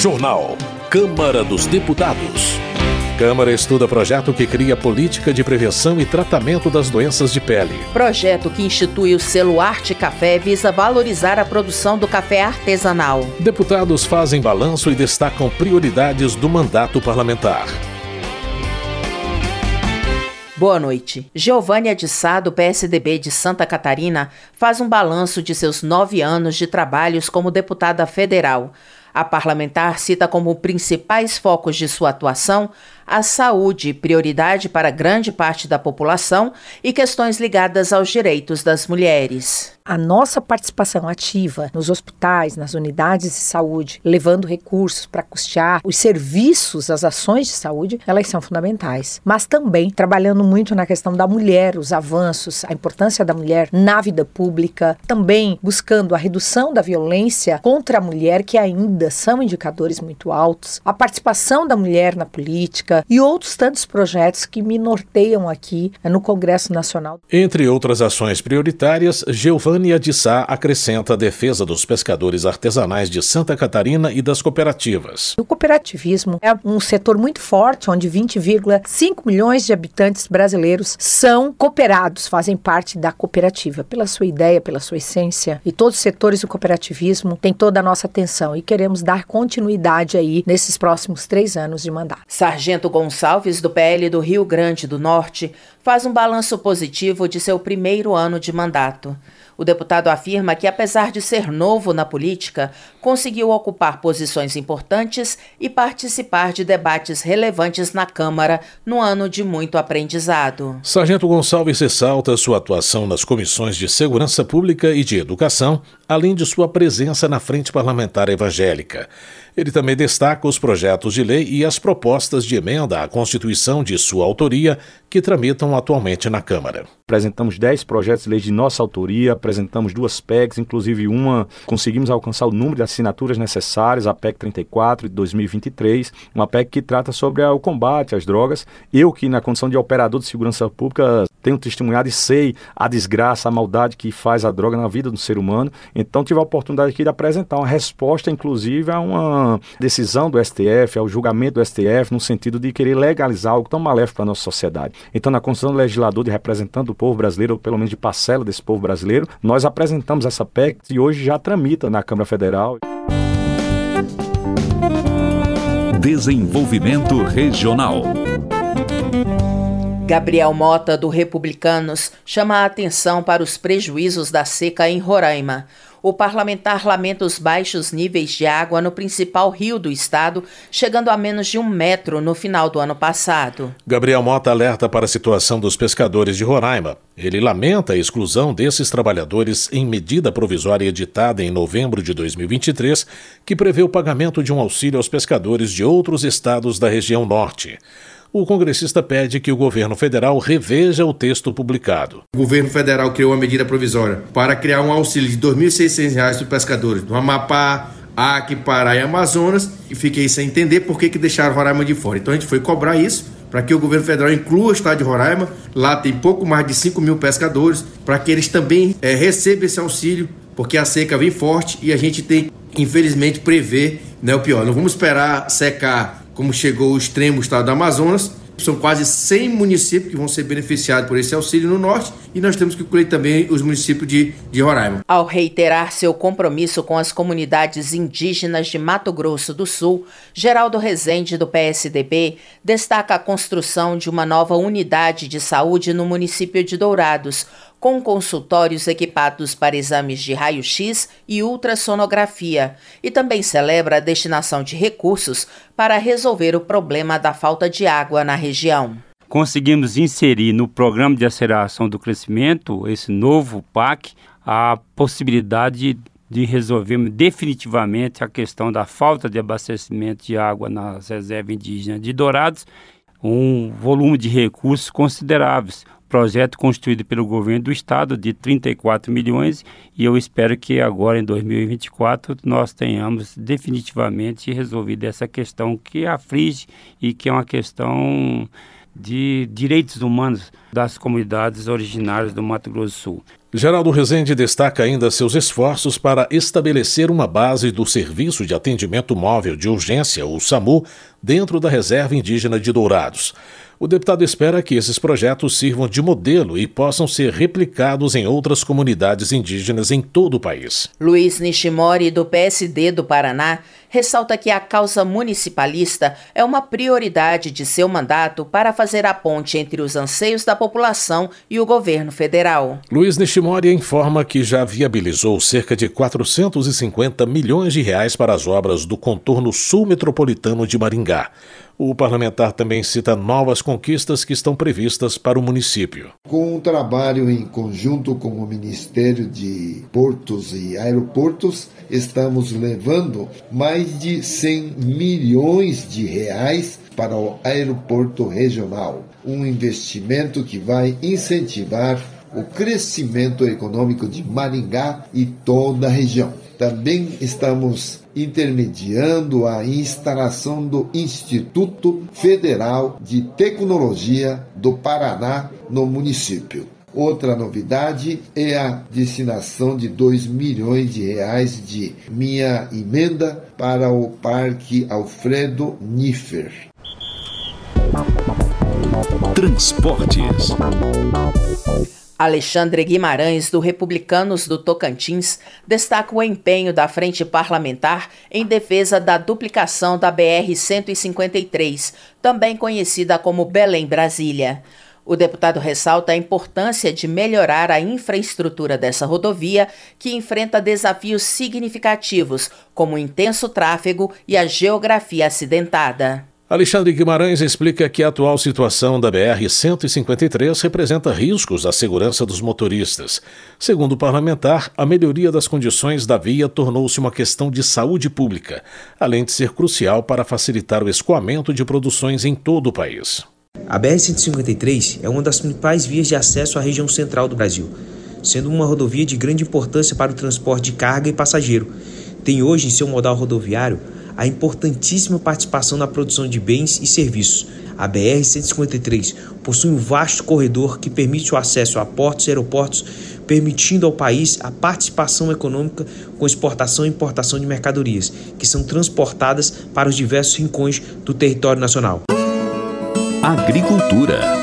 Jornal. Câmara dos Deputados. Câmara estuda projeto que cria política de prevenção e tratamento das doenças de pele. Projeto que institui o selo Arte Café visa valorizar a produção do café artesanal. Deputados fazem balanço e destacam prioridades do mandato parlamentar. Boa noite. Giovânia de Sá, do PSDB de Santa Catarina, faz um balanço de seus nove anos de trabalhos como deputada federal. A parlamentar cita como principais focos de sua atuação a saúde, prioridade para grande parte da população, e questões ligadas aos direitos das mulheres. A nossa participação ativa nos hospitais, nas unidades de saúde, levando recursos para custear os serviços, as ações de saúde, elas são fundamentais. Mas também trabalhando muito na questão da mulher, os avanços, a importância da mulher na vida pública, também buscando a redução da violência contra a mulher, que ainda são indicadores muito altos, a participação da mulher na política, e outros tantos projetos que me norteiam aqui eh, no Congresso Nacional. Entre outras ações prioritárias, Geovânia de Sá acrescenta a defesa dos pescadores artesanais de Santa Catarina e das cooperativas. O cooperativismo é um setor muito forte, onde 20,5 milhões de habitantes brasileiros são cooperados, fazem parte da cooperativa, pela sua ideia, pela sua essência. E todos os setores do cooperativismo têm toda a nossa atenção e queremos dar continuidade aí nesses próximos três anos de mandato. Sargento Gonçalves, do PL do Rio Grande do Norte, faz um balanço positivo de seu primeiro ano de mandato. O deputado afirma que, apesar de ser novo na política, conseguiu ocupar posições importantes e participar de debates relevantes na Câmara no ano de muito aprendizado. Sargento Gonçalves ressalta sua atuação nas comissões de Segurança Pública e de Educação, além de sua presença na Frente Parlamentar Evangélica. Ele também destaca os projetos de lei e as propostas de emenda à Constituição de sua autoria que tramitam atualmente na Câmara. Apresentamos 10 projetos de lei de nossa autoria, apresentamos duas PECs, inclusive uma conseguimos alcançar o número de assinaturas necessárias, a PEC 34 de 2023, uma PEC que trata sobre o combate às drogas. Eu que na condição de operador de segurança pública tenho testemunhado e sei a desgraça, a maldade que faz a droga na vida do ser humano. Então tive a oportunidade aqui de apresentar uma resposta, inclusive, a uma decisão do STF, ao julgamento do STF, no sentido de querer legalizar algo tão maléfico para a nossa sociedade. Então, na condição do legislador de representante do povo brasileiro, ou pelo menos de parcela desse povo brasileiro, nós apresentamos essa PEC e hoje já tramita na Câmara Federal. Desenvolvimento Regional. Gabriel Mota, do Republicanos, chama a atenção para os prejuízos da seca em Roraima. O parlamentar lamenta os baixos níveis de água no principal rio do estado, chegando a menos de um metro no final do ano passado. Gabriel Mota alerta para a situação dos pescadores de Roraima. Ele lamenta a exclusão desses trabalhadores em medida provisória editada em novembro de 2023, que prevê o pagamento de um auxílio aos pescadores de outros estados da região norte o congressista pede que o governo federal reveja o texto publicado. O governo federal criou uma medida provisória para criar um auxílio de R$ 2.600 para pescadores do Amapá, Acre, Pará e Amazonas e fiquei sem entender por que, que deixaram Roraima de fora. Então a gente foi cobrar isso para que o governo federal inclua o estado de Roraima. Lá tem pouco mais de 5 mil pescadores, para que eles também é, recebam esse auxílio, porque a seca vem forte e a gente tem, infelizmente, prever né, o pior. Não vamos esperar secar como chegou o extremo estado do Amazonas. São quase 100 municípios que vão ser beneficiados por esse auxílio no norte e nós temos que incluir também os municípios de, de Roraima. Ao reiterar seu compromisso com as comunidades indígenas de Mato Grosso do Sul, Geraldo Rezende, do PSDB, destaca a construção de uma nova unidade de saúde no município de Dourados, com consultórios equipados para exames de raio-x e ultrassonografia, e também celebra a destinação de recursos para resolver o problema da falta de água na região. Conseguimos inserir no Programa de Aceleração do Crescimento, esse novo PAC, a possibilidade de resolver definitivamente a questão da falta de abastecimento de água nas reservas indígenas de Dourados, um volume de recursos consideráveis projeto construído pelo governo do estado de 34 milhões e eu espero que agora em 2024 nós tenhamos definitivamente resolvido essa questão que aflige e que é uma questão de direitos humanos das comunidades originárias do Mato Grosso do Sul. Geraldo Rezende destaca ainda seus esforços para estabelecer uma base do Serviço de Atendimento Móvel de Urgência, o SAMU, dentro da Reserva Indígena de Dourados. O deputado espera que esses projetos sirvam de modelo e possam ser replicados em outras comunidades indígenas em todo o país. Luiz Nishimori, do PSD do Paraná, ressalta que a causa municipalista é uma prioridade de seu mandato para fazer a ponte entre os anseios da população e o governo federal. Luiz Nishimori informa que já viabilizou cerca de 450 milhões de reais para as obras do contorno sul metropolitano de Maringá. O parlamentar também cita novas conquistas que estão previstas para o município. Com um trabalho em conjunto com o Ministério de Portos e Aeroportos, estamos levando mais de 100 milhões de reais para o aeroporto regional, um investimento que vai incentivar o crescimento econômico de Maringá e toda a região. Também estamos intermediando a instalação do Instituto Federal de Tecnologia do Paraná no município. Outra novidade é a destinação de 2 milhões de reais de minha emenda para o Parque Alfredo Niffer. Transportes. Alexandre Guimarães, do Republicanos do Tocantins, destaca o empenho da Frente Parlamentar em defesa da duplicação da BR-153, também conhecida como Belém-Brasília. O deputado ressalta a importância de melhorar a infraestrutura dessa rodovia, que enfrenta desafios significativos, como o intenso tráfego e a geografia acidentada. Alexandre Guimarães explica que a atual situação da BR-153 representa riscos à segurança dos motoristas. Segundo o parlamentar, a melhoria das condições da via tornou-se uma questão de saúde pública, além de ser crucial para facilitar o escoamento de produções em todo o país. A BR-153 é uma das principais vias de acesso à região central do Brasil, sendo uma rodovia de grande importância para o transporte de carga e passageiro. Tem hoje em seu modal rodoviário a importantíssima participação na produção de bens e serviços. A BR-153 possui um vasto corredor que permite o acesso a portos e aeroportos, permitindo ao país a participação econômica com exportação e importação de mercadorias, que são transportadas para os diversos rincões do território nacional. Agricultura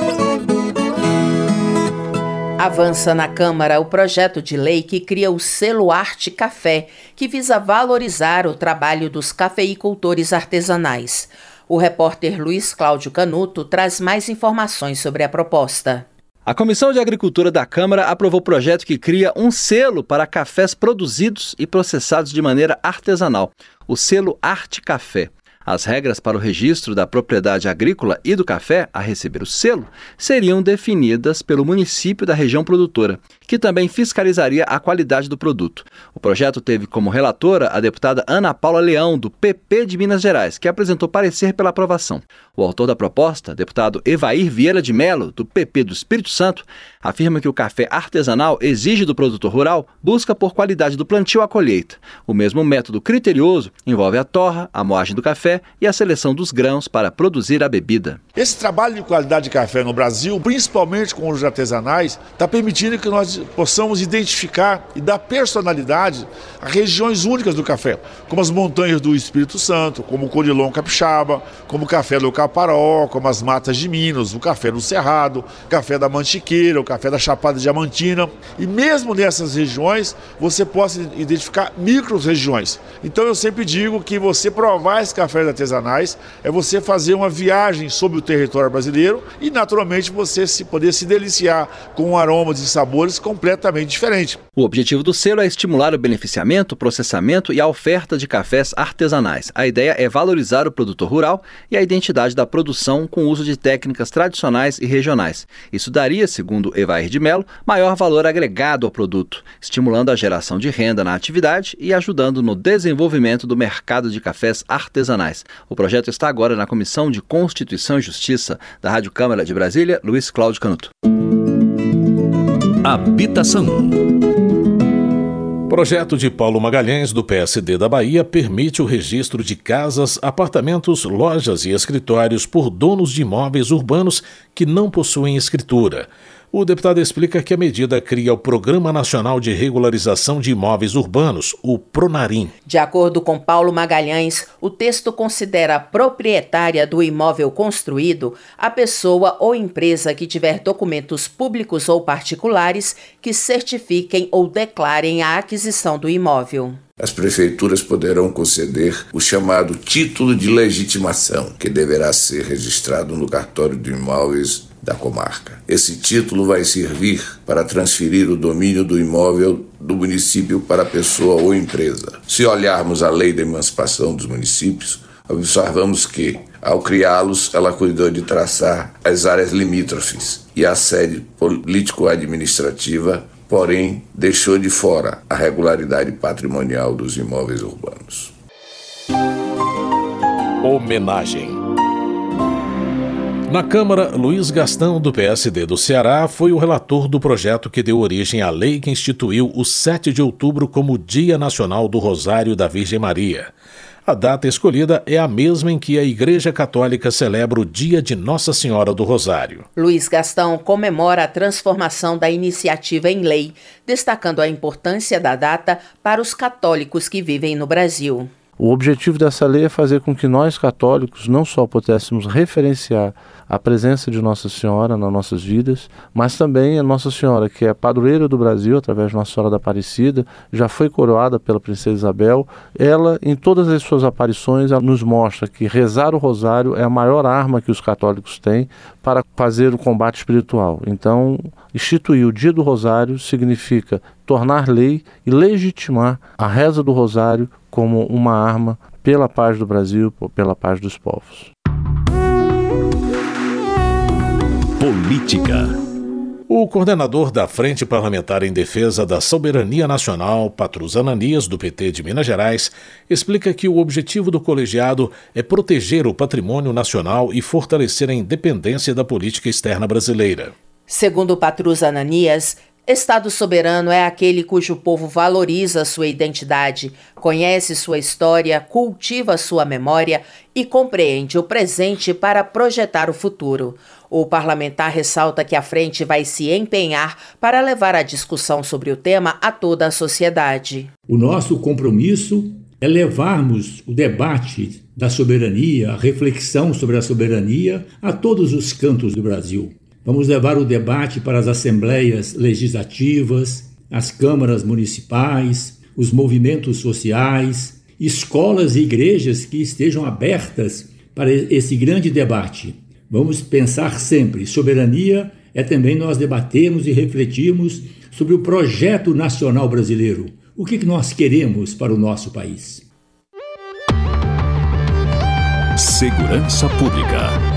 Avança na Câmara o projeto de lei que cria o selo Arte Café, que visa valorizar o trabalho dos cafeicultores artesanais. O repórter Luiz Cláudio Canuto traz mais informações sobre a proposta. A Comissão de Agricultura da Câmara aprovou o projeto que cria um selo para cafés produzidos e processados de maneira artesanal, o selo Arte Café. As regras para o registro da propriedade agrícola e do café a receber o selo seriam definidas pelo município da região produtora, que também fiscalizaria a qualidade do produto. O projeto teve como relatora a deputada Ana Paula Leão, do PP de Minas Gerais, que apresentou parecer pela aprovação. O autor da proposta, deputado Evair Vieira de Melo, do PP do Espírito Santo, afirma que o café artesanal exige do produtor rural busca por qualidade do plantio à colheita. O mesmo método criterioso envolve a torra, a moagem do café e a seleção dos grãos para produzir a bebida. Esse trabalho de qualidade de café no Brasil, principalmente com os artesanais, está permitindo que nós possamos identificar e dar personalidade a regiões únicas do café, como as montanhas do Espírito Santo, como o Conilon Capixaba, como o café do Caparó, como as matas de Minas, o café do Cerrado, o café da Mantiqueira, o café da Chapada Diamantina. E mesmo nessas regiões, você possa identificar micro-regiões. Então eu sempre digo que você provar esse café artesanais é você fazer uma viagem sobre o território brasileiro e, naturalmente, você se poder se deliciar com aromas e sabores completamente diferentes. O objetivo do selo é estimular o beneficiamento, processamento e a oferta de cafés artesanais. A ideia é valorizar o produtor rural e a identidade da produção com o uso de técnicas tradicionais e regionais. Isso daria, segundo Evair de Mello, maior valor agregado ao produto, estimulando a geração de renda na atividade e ajudando no desenvolvimento do mercado de cafés artesanais. O projeto está agora na Comissão de Constituição e Justiça da Rádio Câmara de Brasília, Luiz Cláudio Canuto. Habitação. Projeto de Paulo Magalhães, do PSD da Bahia, permite o registro de casas, apartamentos, lojas e escritórios por donos de imóveis urbanos que não possuem escritura. O deputado explica que a medida cria o Programa Nacional de Regularização de Imóveis Urbanos, o PRONARIM. De acordo com Paulo Magalhães, o texto considera proprietária do imóvel construído a pessoa ou empresa que tiver documentos públicos ou particulares que certifiquem ou declarem a aquisição do imóvel. As prefeituras poderão conceder o chamado título de legitimação, que deverá ser registrado no cartório de imóveis da comarca. Esse título vai servir para transferir o domínio do imóvel do município para a pessoa ou empresa. Se olharmos a lei da emancipação dos municípios, observamos que, ao criá-los, ela cuidou de traçar as áreas limítrofes e a sede político-administrativa, porém deixou de fora a regularidade patrimonial dos imóveis urbanos. Homenagem na Câmara, Luiz Gastão, do PSD do Ceará, foi o relator do projeto que deu origem à lei que instituiu o 7 de outubro como Dia Nacional do Rosário da Virgem Maria. A data escolhida é a mesma em que a Igreja Católica celebra o Dia de Nossa Senhora do Rosário. Luiz Gastão comemora a transformação da iniciativa em lei, destacando a importância da data para os católicos que vivem no Brasil. O objetivo dessa lei é fazer com que nós católicos não só pudéssemos referenciar a presença de Nossa Senhora nas nossas vidas, mas também a Nossa Senhora, que é padroeira do Brasil, através de Nossa Senhora da Aparecida, já foi coroada pela Princesa Isabel. Ela, em todas as suas aparições, nos mostra que rezar o rosário é a maior arma que os católicos têm para fazer o combate espiritual. Então, instituir o Dia do Rosário significa tornar lei e legitimar a reza do rosário como uma arma pela paz do Brasil, pela paz dos povos. Política. O coordenador da Frente Parlamentar em Defesa da Soberania Nacional, Patrus Ananias, do PT de Minas Gerais, explica que o objetivo do colegiado é proteger o patrimônio nacional e fortalecer a independência da política externa brasileira. Segundo Patrus Ananias, Estado soberano é aquele cujo povo valoriza sua identidade, conhece sua história, cultiva sua memória e compreende o presente para projetar o futuro. O parlamentar ressalta que a frente vai se empenhar para levar a discussão sobre o tema a toda a sociedade. O nosso compromisso é levarmos o debate da soberania, a reflexão sobre a soberania a todos os cantos do Brasil. Vamos levar o debate para as assembleias legislativas, as câmaras municipais, os movimentos sociais, escolas e igrejas que estejam abertas para esse grande debate. Vamos pensar sempre: soberania é também nós debatermos e refletirmos sobre o projeto nacional brasileiro. O que nós queremos para o nosso país? Segurança Pública.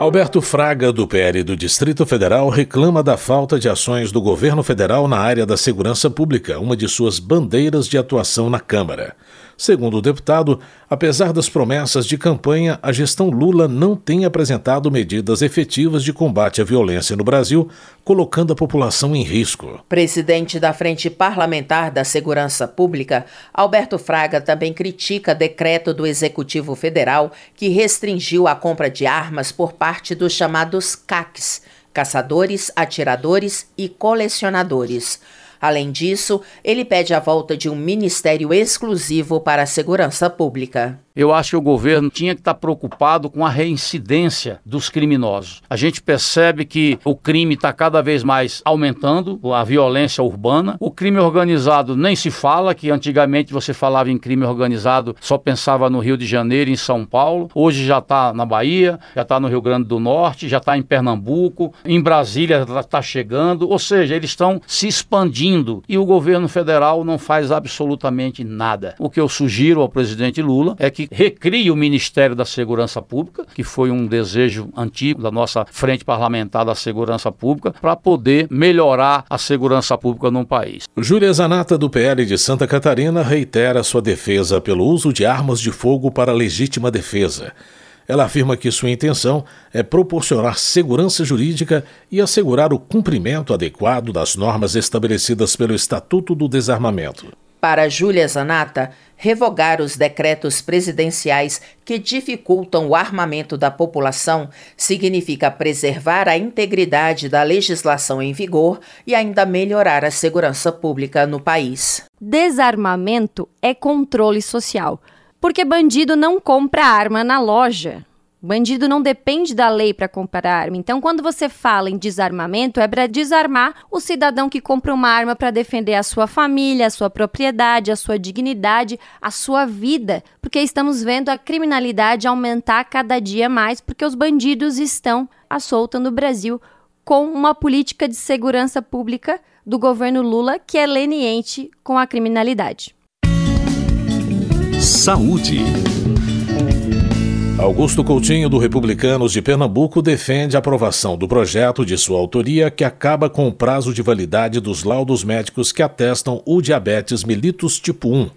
Alberto Fraga, do PL do Distrito Federal, reclama da falta de ações do governo federal na área da segurança pública, uma de suas bandeiras de atuação na Câmara. Segundo o deputado, apesar das promessas de campanha, a gestão Lula não tem apresentado medidas efetivas de combate à violência no Brasil, colocando a população em risco. Presidente da Frente Parlamentar da Segurança Pública, Alberto Fraga também critica decreto do Executivo Federal que restringiu a compra de armas por parte dos chamados CACs caçadores, atiradores e colecionadores. Além disso, ele pede a volta de um ministério exclusivo para a segurança pública. Eu acho que o governo tinha que estar preocupado com a reincidência dos criminosos. A gente percebe que o crime está cada vez mais aumentando, a violência urbana. O crime organizado nem se fala, que antigamente você falava em crime organizado, só pensava no Rio de Janeiro em São Paulo. Hoje já está na Bahia, já está no Rio Grande do Norte, já está em Pernambuco, em Brasília está chegando. Ou seja, eles estão se expandindo e o governo federal não faz absolutamente nada. O que eu sugiro ao presidente Lula é que que recrie o Ministério da Segurança Pública, que foi um desejo antigo da nossa Frente Parlamentar da Segurança Pública, para poder melhorar a segurança pública no país. Júlia Zanata, do PL de Santa Catarina, reitera sua defesa pelo uso de armas de fogo para legítima defesa. Ela afirma que sua intenção é proporcionar segurança jurídica e assegurar o cumprimento adequado das normas estabelecidas pelo Estatuto do Desarmamento. Para Júlia Zanata, revogar os decretos presidenciais que dificultam o armamento da população significa preservar a integridade da legislação em vigor e ainda melhorar a segurança pública no país. Desarmamento é controle social, porque bandido não compra arma na loja. Bandido não depende da lei para comprar arma. Então, quando você fala em desarmamento, é para desarmar o cidadão que compra uma arma para defender a sua família, a sua propriedade, a sua dignidade, a sua vida. Porque estamos vendo a criminalidade aumentar cada dia mais, porque os bandidos estão à solta no Brasil com uma política de segurança pública do governo Lula que é leniente com a criminalidade. Saúde. Augusto Coutinho, do Republicanos de Pernambuco, defende a aprovação do projeto de sua autoria que acaba com o prazo de validade dos laudos médicos que atestam o diabetes mellitus tipo 1.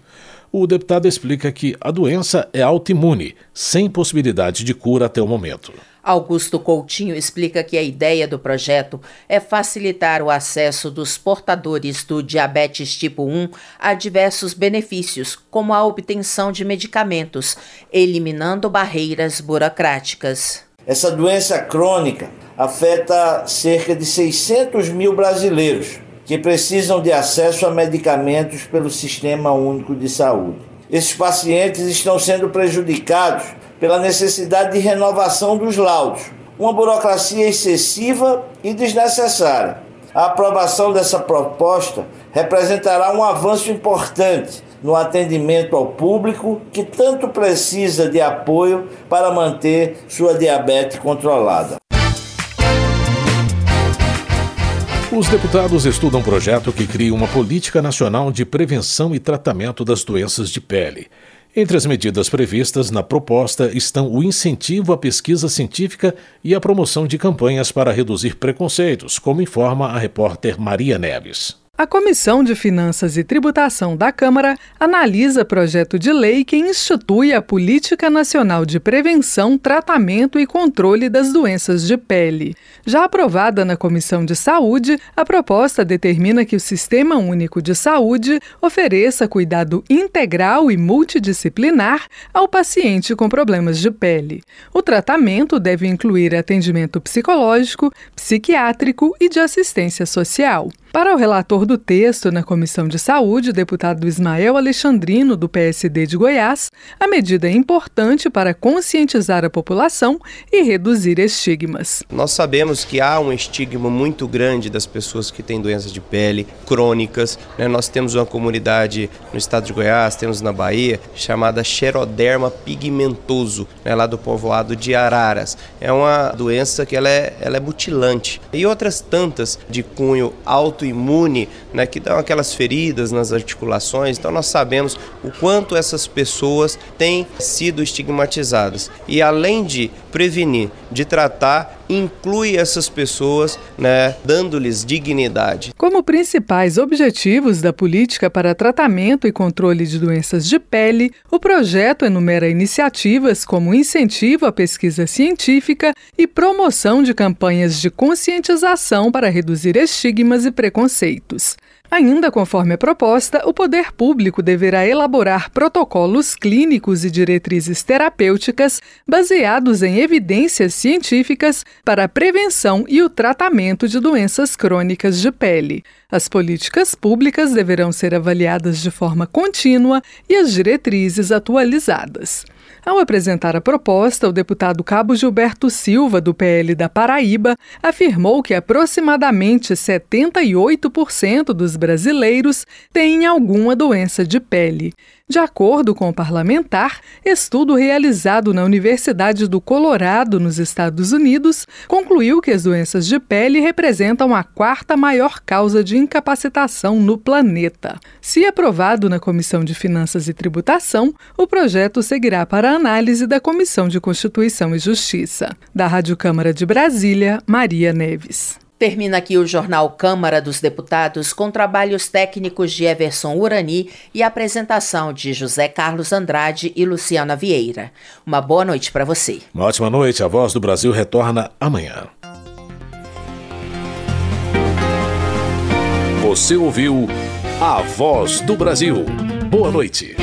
O deputado explica que a doença é autoimune, sem possibilidade de cura até o momento. Augusto Coutinho explica que a ideia do projeto é facilitar o acesso dos portadores do diabetes tipo 1 a diversos benefícios, como a obtenção de medicamentos, eliminando barreiras burocráticas. Essa doença crônica afeta cerca de 600 mil brasileiros que precisam de acesso a medicamentos pelo Sistema Único de Saúde. Esses pacientes estão sendo prejudicados pela necessidade de renovação dos laudos, uma burocracia excessiva e desnecessária. A aprovação dessa proposta representará um avanço importante no atendimento ao público que tanto precisa de apoio para manter sua diabetes controlada. Os deputados estudam um projeto que cria uma política nacional de prevenção e tratamento das doenças de pele. Entre as medidas previstas na proposta estão o incentivo à pesquisa científica e a promoção de campanhas para reduzir preconceitos, como informa a repórter Maria Neves. A Comissão de Finanças e Tributação da Câmara analisa projeto de lei que institui a Política Nacional de Prevenção, Tratamento e Controle das Doenças de Pele. Já aprovada na Comissão de Saúde, a proposta determina que o Sistema Único de Saúde ofereça cuidado integral e multidisciplinar ao paciente com problemas de pele. O tratamento deve incluir atendimento psicológico, psiquiátrico e de assistência social. Para o relator do texto na Comissão de Saúde, o deputado Ismael Alexandrino, do PSD de Goiás, a medida é importante para conscientizar a população e reduzir estigmas. Nós sabemos que há um estigma muito grande das pessoas que têm doenças de pele crônicas. Né? Nós temos uma comunidade no estado de Goiás, temos na Bahia, chamada Xeroderma pigmentoso, né? lá do povoado de Araras. É uma doença que ela é, ela é mutilante. E outras tantas de cunho alto autoimune, né, que dão aquelas feridas nas articulações. Então nós sabemos o quanto essas pessoas têm sido estigmatizadas. E além de prevenir, de tratar, inclui essas pessoas, né, dando-lhes dignidade. Como principais objetivos da política para tratamento e controle de doenças de pele, o projeto enumera iniciativas como incentivo à pesquisa científica e promoção de campanhas de conscientização para reduzir estigmas e preconceitos. Ainda conforme a proposta, o poder público deverá elaborar protocolos clínicos e diretrizes terapêuticas baseados em evidências científicas para a prevenção e o tratamento de doenças crônicas de pele. As políticas públicas deverão ser avaliadas de forma contínua e as diretrizes atualizadas. Ao apresentar a proposta, o deputado Cabo Gilberto Silva, do PL da Paraíba, afirmou que aproximadamente 78% dos brasileiros têm alguma doença de pele. De acordo com o parlamentar, estudo realizado na Universidade do Colorado, nos Estados Unidos, concluiu que as doenças de pele representam a quarta maior causa de incapacitação no planeta. Se aprovado na Comissão de Finanças e Tributação, o projeto seguirá para análise da Comissão de Constituição e Justiça. Da Rádio Câmara de Brasília, Maria Neves. Termina aqui o jornal Câmara dos Deputados com trabalhos técnicos de Everson Urani e apresentação de José Carlos Andrade e Luciana Vieira. Uma boa noite para você. Uma ótima noite. A Voz do Brasil retorna amanhã. Você ouviu A Voz do Brasil. Boa noite.